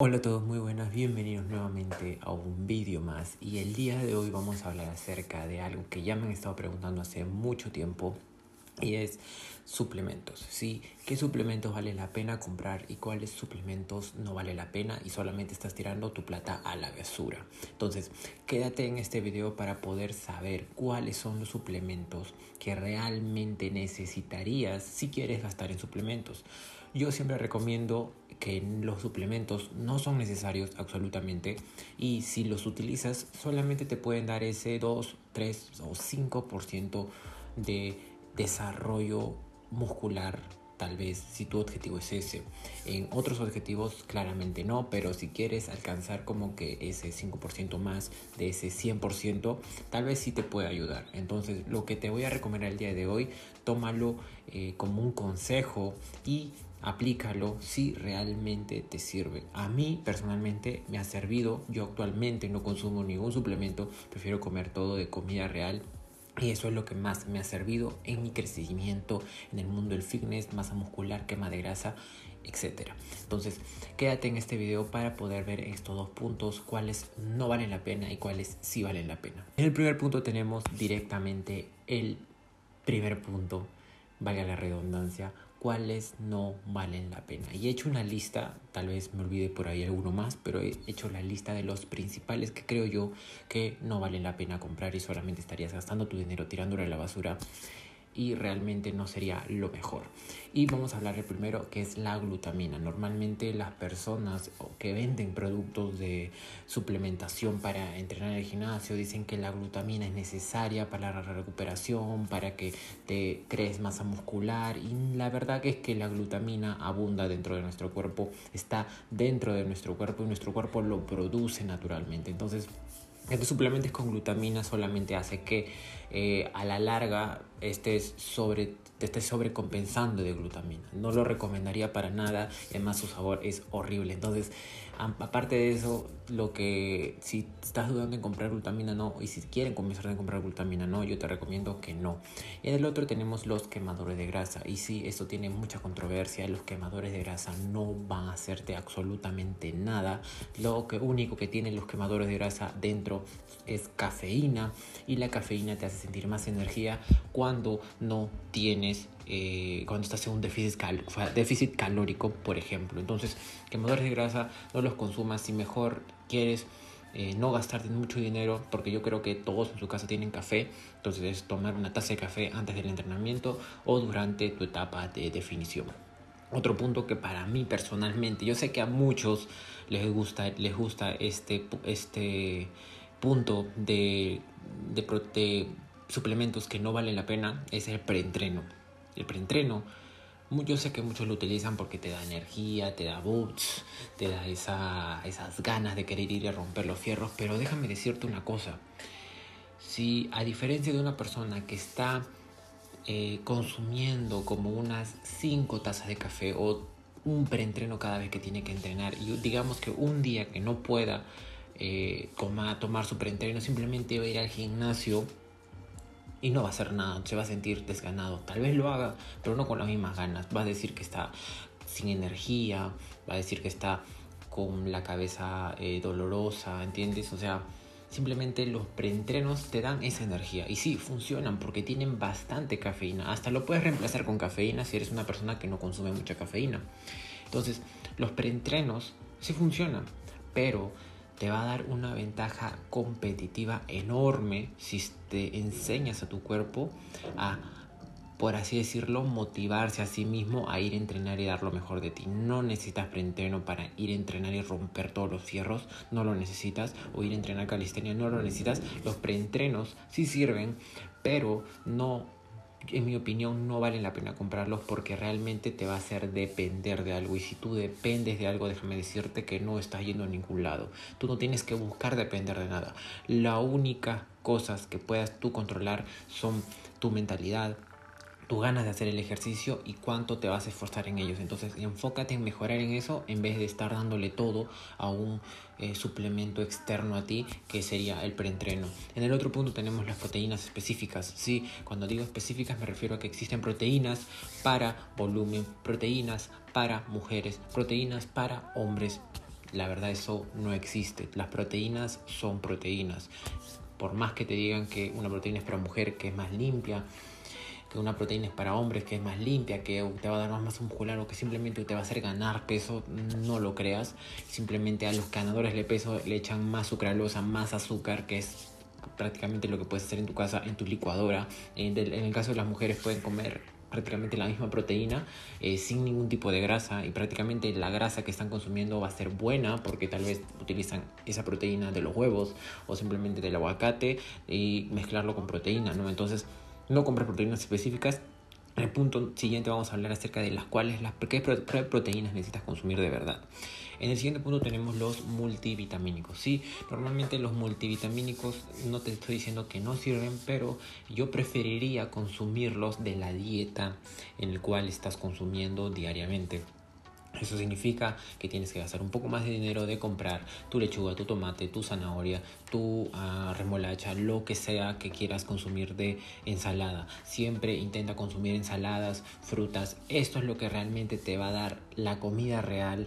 Hola a todos, muy buenas, bienvenidos nuevamente a un vídeo más y el día de hoy vamos a hablar acerca de algo que ya me han estado preguntando hace mucho tiempo y es suplementos, ¿sí? ¿Qué suplementos vale la pena comprar y cuáles suplementos no vale la pena y solamente estás tirando tu plata a la basura? Entonces, quédate en este video para poder saber cuáles son los suplementos que realmente necesitarías si quieres gastar en suplementos. Yo siempre recomiendo que los suplementos no son necesarios absolutamente y si los utilizas solamente te pueden dar ese 2, 3 o 5% de desarrollo muscular tal vez si tu objetivo es ese. En otros objetivos claramente no, pero si quieres alcanzar como que ese 5% más de ese 100%, tal vez sí te puede ayudar. Entonces lo que te voy a recomendar el día de hoy, tómalo eh, como un consejo y aplícalo si realmente te sirve. A mí personalmente me ha servido, yo actualmente no consumo ningún suplemento, prefiero comer todo de comida real y eso es lo que más me ha servido en mi crecimiento en el mundo del fitness, masa muscular, quema de grasa, etc. Entonces, quédate en este video para poder ver estos dos puntos, cuáles no valen la pena y cuáles sí valen la pena. En el primer punto tenemos directamente el primer punto, valga la redundancia, cuáles no valen la pena. Y he hecho una lista, tal vez me olvide por ahí alguno más, pero he hecho la lista de los principales que creo yo que no valen la pena comprar y solamente estarías gastando tu dinero tirándolo a la basura y realmente no sería lo mejor. Y vamos a hablar del primero que es la glutamina. Normalmente las personas que venden productos de suplementación para entrenar en el gimnasio dicen que la glutamina es necesaria para la recuperación, para que te crees masa muscular y la verdad que es que la glutamina abunda dentro de nuestro cuerpo, está dentro de nuestro cuerpo y nuestro cuerpo lo produce naturalmente. Entonces estos suplementos con glutamina solamente hace que eh, a la larga estés sobre, te estés sobrecompensando de glutamina. No lo recomendaría para nada, además su sabor es horrible. Entonces, aparte de eso, lo que si estás dudando en comprar glutamina no, y si quieren comenzar a comprar glutamina no, yo te recomiendo que no. Y en el otro tenemos los quemadores de grasa. Y sí, esto tiene mucha controversia. Los quemadores de grasa no van a hacerte absolutamente nada. Lo que único que tienen los quemadores de grasa dentro es cafeína y la cafeína te hace sentir más energía cuando no tienes eh, cuando estás en un déficit, déficit calórico, por ejemplo. Entonces, quemadores de grasa no los consumas si mejor quieres eh, no gastarte mucho dinero, porque yo creo que todos en su casa tienen café, entonces es tomar una taza de café antes del entrenamiento o durante tu etapa de definición. Otro punto que para mí personalmente, yo sé que a muchos les gusta, les gusta este, este punto de, de, de suplementos que no valen la pena, es el preentreno. El preentreno, yo sé que muchos lo utilizan porque te da energía, te da boots, te da esa, esas ganas de querer ir a romper los fierros, pero déjame decirte una cosa. Si a diferencia de una persona que está eh, consumiendo como unas 5 tazas de café o un preentreno cada vez que tiene que entrenar y digamos que un día que no pueda eh, tomar su preentreno simplemente va a ir al gimnasio y no va a hacer nada, se va a sentir desganado. Tal vez lo haga, pero no con las mismas ganas. Va a decir que está sin energía, va a decir que está con la cabeza eh, dolorosa, ¿entiendes? O sea, simplemente los preentrenos te dan esa energía. Y sí, funcionan porque tienen bastante cafeína. Hasta lo puedes reemplazar con cafeína si eres una persona que no consume mucha cafeína. Entonces, los preentrenos sí funcionan, pero te va a dar una ventaja competitiva enorme si te enseñas a tu cuerpo a, por así decirlo, motivarse a sí mismo a ir a entrenar y dar lo mejor de ti. No necesitas preentreno para ir a entrenar y romper todos los fierros, no lo necesitas. O ir a entrenar calistenia, no lo necesitas. Los preentrenos sí sirven, pero no en mi opinión no vale la pena comprarlos porque realmente te va a hacer depender de algo. Y si tú dependes de algo déjame decirte que no estás yendo a ningún lado. Tú no tienes que buscar depender de nada. La única cosas que puedas tú controlar son tu mentalidad tu ganas de hacer el ejercicio y cuánto te vas a esforzar en ellos. Entonces enfócate en mejorar en eso en vez de estar dándole todo a un eh, suplemento externo a ti que sería el preentreno. En el otro punto tenemos las proteínas específicas. Sí, cuando digo específicas me refiero a que existen proteínas para volumen, proteínas para mujeres, proteínas para hombres la verdad eso no existe. Las proteínas son proteínas. Por más que te digan que una proteína es para mujer, que es más limpia, que una proteína es para hombres, que es más limpia, que te va a dar más masa muscular o que simplemente te va a hacer ganar peso, no lo creas. Simplemente a los ganadores de peso le echan más sucralosa, más azúcar, que es prácticamente lo que puedes hacer en tu casa, en tu licuadora. En, el caso de las mujeres pueden comer prácticamente la misma proteína eh, sin ningún tipo de grasa y prácticamente la grasa que están consumiendo va a ser buena porque tal vez utilizan esa proteína de los huevos o simplemente del aguacate y mezclarlo con proteína, ¿no? Entonces no compras proteínas específicas. En el punto siguiente vamos a hablar acerca de las cuales, las qué proteínas necesitas consumir de verdad. En el siguiente punto tenemos los multivitamínicos. Sí, normalmente los multivitamínicos no te estoy diciendo que no sirven, pero yo preferiría consumirlos de la dieta en el cual estás consumiendo diariamente. Eso significa que tienes que gastar un poco más de dinero de comprar tu lechuga, tu tomate, tu zanahoria, tu uh, remolacha, lo que sea que quieras consumir de ensalada. Siempre intenta consumir ensaladas, frutas. Esto es lo que realmente te va a dar la comida real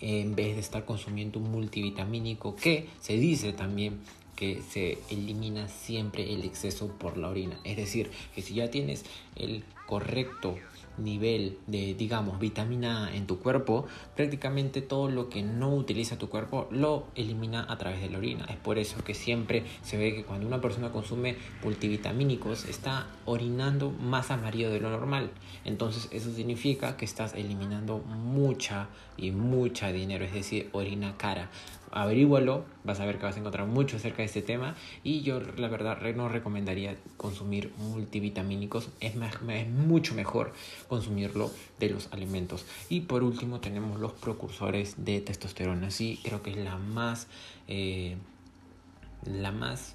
en vez de estar consumiendo un multivitamínico que se dice también que se elimina siempre el exceso por la orina. Es decir, que si ya tienes el correcto nivel de, digamos, vitamina en tu cuerpo, prácticamente todo lo que no utiliza tu cuerpo lo elimina a través de la orina. Es por eso que siempre se ve que cuando una persona consume multivitamínicos está orinando más amarillo de lo normal. Entonces eso significa que estás eliminando mucha y mucha dinero, es decir, orina cara averígualo, vas a ver que vas a encontrar mucho acerca de este tema. Y yo la verdad no recomendaría consumir multivitamínicos, es, es mucho mejor consumirlo de los alimentos. Y por último tenemos los precursores de testosterona, sí, creo que es la más, eh, la más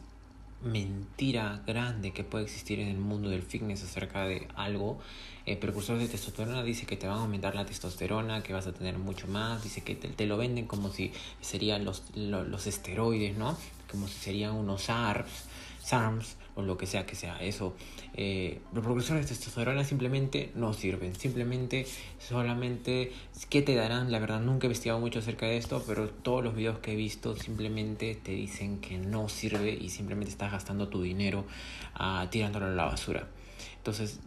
mentira grande que puede existir en el mundo del fitness acerca de algo. El precursor de testosterona dice que te van a aumentar la testosterona, que vas a tener mucho más, dice que te, lo venden como si serían los, los, esteroides, ¿no? Como si serían unos ARPs, SARMs o lo que sea que sea eso. Eh, los precursores de testosterona simplemente no sirven, simplemente solamente ¿qué te darán? La verdad nunca he investigado mucho acerca de esto, pero todos los videos que he visto simplemente te dicen que no sirve y simplemente estás gastando tu dinero uh, tirándolo a la basura. Entonces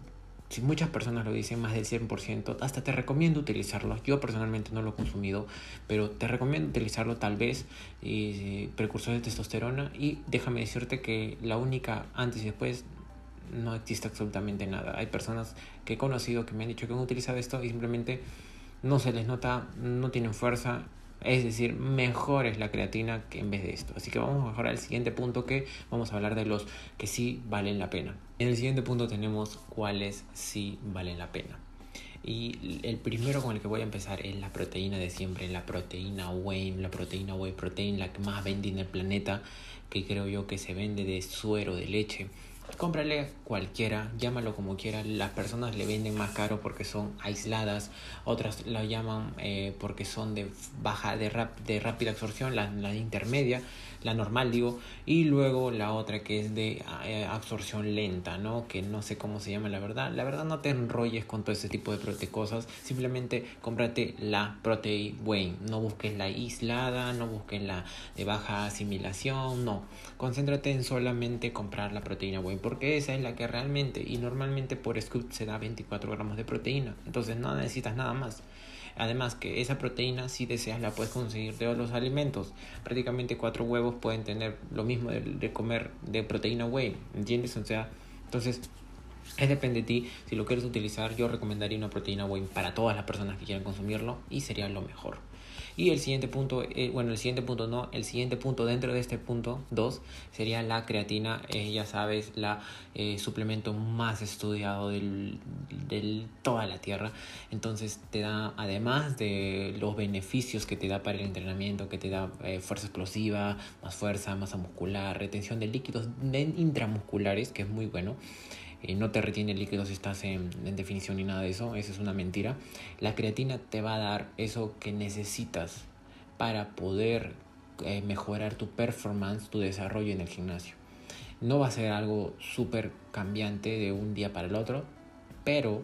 si muchas personas lo dicen, más del 100%, hasta te recomiendo utilizarlo. Yo personalmente no lo he consumido, pero te recomiendo utilizarlo tal vez, eh, precursor de testosterona. Y déjame decirte que la única antes y después no existe absolutamente nada. Hay personas que he conocido que me han dicho que han utilizado esto y simplemente no se les nota, no tienen fuerza es decir, mejor es la creatina que en vez de esto. Así que vamos a mejorar al siguiente punto que vamos a hablar de los que sí valen la pena. En el siguiente punto tenemos cuáles sí valen la pena. Y el primero con el que voy a empezar es la proteína de siempre, la proteína whey, la proteína whey protein, la que más vende en el planeta, que creo yo que se vende de suero de leche cómprale cualquiera, llámalo como quiera. Las personas le venden más caro porque son aisladas, otras la llaman eh, porque son de baja, de, rap, de rápida absorción, la intermedia la normal digo, y luego la otra que es de eh, absorción lenta, ¿no? Que no sé cómo se llama la verdad. La verdad no te enrolles con todo ese tipo de prote cosas, simplemente cómprate la Protein Whey, no busques la aislada, no busques la de baja asimilación, no. Concéntrate en solamente comprar la proteína Whey, porque esa es la que realmente y normalmente por scoop se da 24 gramos de proteína, entonces no necesitas nada más. Además que esa proteína si deseas la puedes conseguir de los alimentos. Prácticamente cuatro huevos pueden tener lo mismo de, comer de proteína whey, ¿entiendes? O sea, entonces es depende de ti. Si lo quieres utilizar, yo recomendaría una proteína whey para todas las personas que quieran consumirlo y sería lo mejor. Y el siguiente punto, eh, bueno, el siguiente punto no, el siguiente punto dentro de este punto 2 sería la creatina, eh, ya sabes, la eh, suplemento más estudiado del, toda la Tierra. Entonces te da, además de los beneficios que te da para el entrenamiento, que te da fuerza explosiva, más fuerza, masa muscular, retención de líquidos intramusculares, que es muy bueno. Eh, no te retiene líquidos si estás en, definición ni nada de eso, eso es una mentira. La creatina te va a dar eso que necesitas para poder eh, mejorar tu performance, tu desarrollo en el gimnasio. No va a ser algo súper cambiante de un día para el otro, pero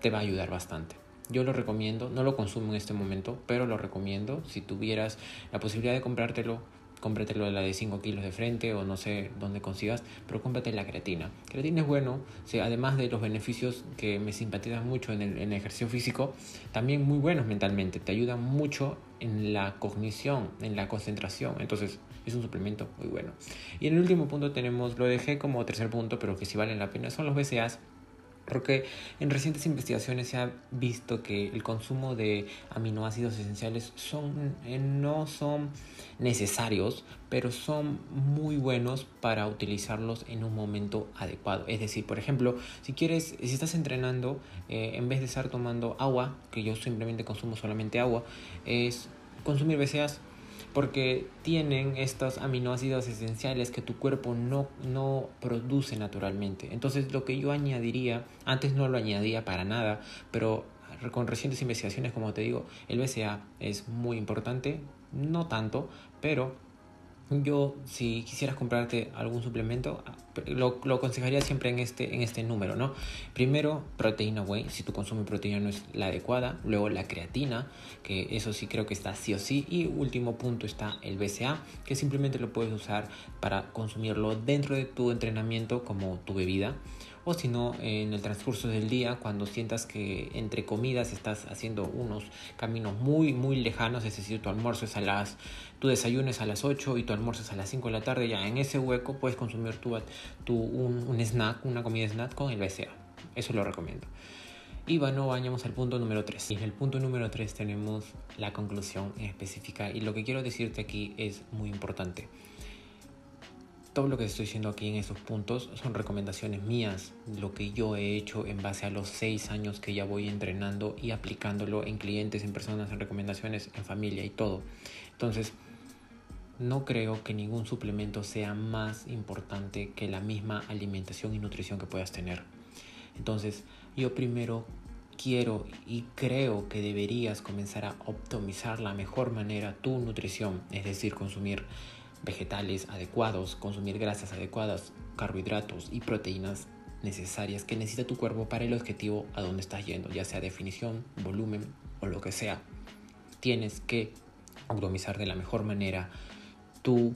te va a ayudar bastante. Yo lo recomiendo, no lo consumo en este momento, pero lo recomiendo. Si tuvieras la posibilidad de comprártelo, cómpratelo de la de 5 kilos de frente o no sé dónde consigas, pero cómprate la creatina. Creatina es bueno, además de los beneficios que me simpatizan mucho en el, ejercicio físico, también muy buenos mentalmente, te ayuda mucho en la cognición, en la concentración, entonces es un suplemento muy bueno. Y en el último punto tenemos, lo dejé como tercer punto, pero que sí valen la pena, son los Porque en recientes investigaciones se ha visto que el consumo de aminoácidos esenciales son, eh, no son necesarios, pero son muy buenos para utilizarlos en un momento adecuado. Es decir, por ejemplo, si quieres, si estás entrenando, eh, en vez de estar tomando agua, que yo simplemente consumo solamente agua, es consumir BCAAs porque tienen estos aminoácidos esenciales que tu cuerpo no, no produce naturalmente. Entonces lo que yo añadiría, antes no lo añadía para nada, pero con recientes investigaciones, como te digo, el BCA es muy importante, no tanto, pero yo, si quisieras comprarte algún suplemento, lo, lo, aconsejaría siempre en este, en este número, ¿no? Primero, proteína whey, si tu consumo de proteína no es la adecuada. Luego, la creatina, que eso sí creo que está sí o sí. Y último punto está el BCA, que simplemente lo puedes usar para consumirlo dentro de tu entrenamiento como tu bebida o si no en el transcurso del día cuando sientas que entre comidas estás haciendo unos caminos muy muy lejanos, es decir, tu almuerzo es a las tu desayuno es a las 8 y tu almuerzo es a las 5 de la tarde, ya en ese hueco puedes consumir tu, tu un, snack, una comida snack con el BCA. Eso lo recomiendo. Y bueno, vayamos al punto número 3. Y en el punto número 3 tenemos la conclusión específica y lo que quiero decirte aquí es muy importante todo lo que estoy diciendo aquí en esos puntos son recomendaciones mías, lo que yo he hecho en base a los seis años que ya voy entrenando y aplicándolo en clientes, en personas, en recomendaciones, en familia y todo. Entonces, no creo que ningún suplemento sea más importante que la misma alimentación y nutrición que puedas tener. Entonces, yo primero quiero y creo que deberías comenzar a optimizar la mejor manera tu nutrición, es decir, consumir vegetales adecuados, consumir grasas adecuadas, carbohidratos y proteínas necesarias que necesita tu cuerpo para el objetivo a donde estás yendo, ya sea definición, volumen o lo que sea. Tienes que optimizar de la mejor manera tu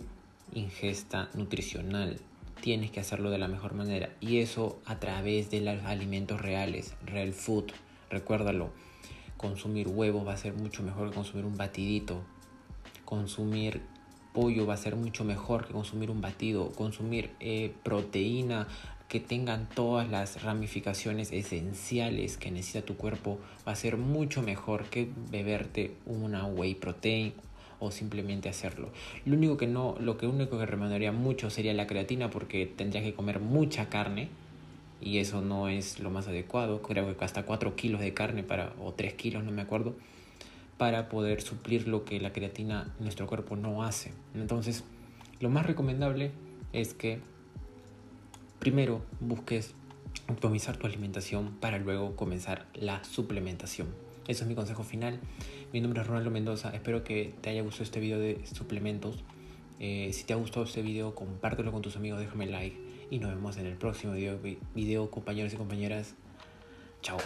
ingesta nutricional. Tienes que hacerlo de la mejor manera y eso a través de los alimentos reales, real food. Recuérdalo, consumir huevos va a ser mucho mejor que consumir un batidito. Consumir pollo va a ser mucho mejor que consumir un batido, consumir eh, proteína que tengan todas las ramificaciones esenciales que necesita tu cuerpo va a ser mucho mejor que beberte una whey protein o simplemente hacerlo. Lo único que no, lo que único que recomendaría mucho sería la creatina porque tendrías que comer mucha carne y eso no es lo más adecuado. Creo que hasta 4 kilos de carne para, o 3 kilos, no me acuerdo para poder suplir lo que la creatina nuestro cuerpo no hace. Entonces, lo más recomendable es que primero busques optimizar tu alimentación para luego comenzar la suplementación. Eso es mi consejo final. Mi nombre es Ronaldo Mendoza. Espero que te haya gustado este video de suplementos. Eh, si te ha gustado este video, compártelo con tus amigos, déjame like y nos vemos en el próximo video, video compañeros y compañeras. Chao.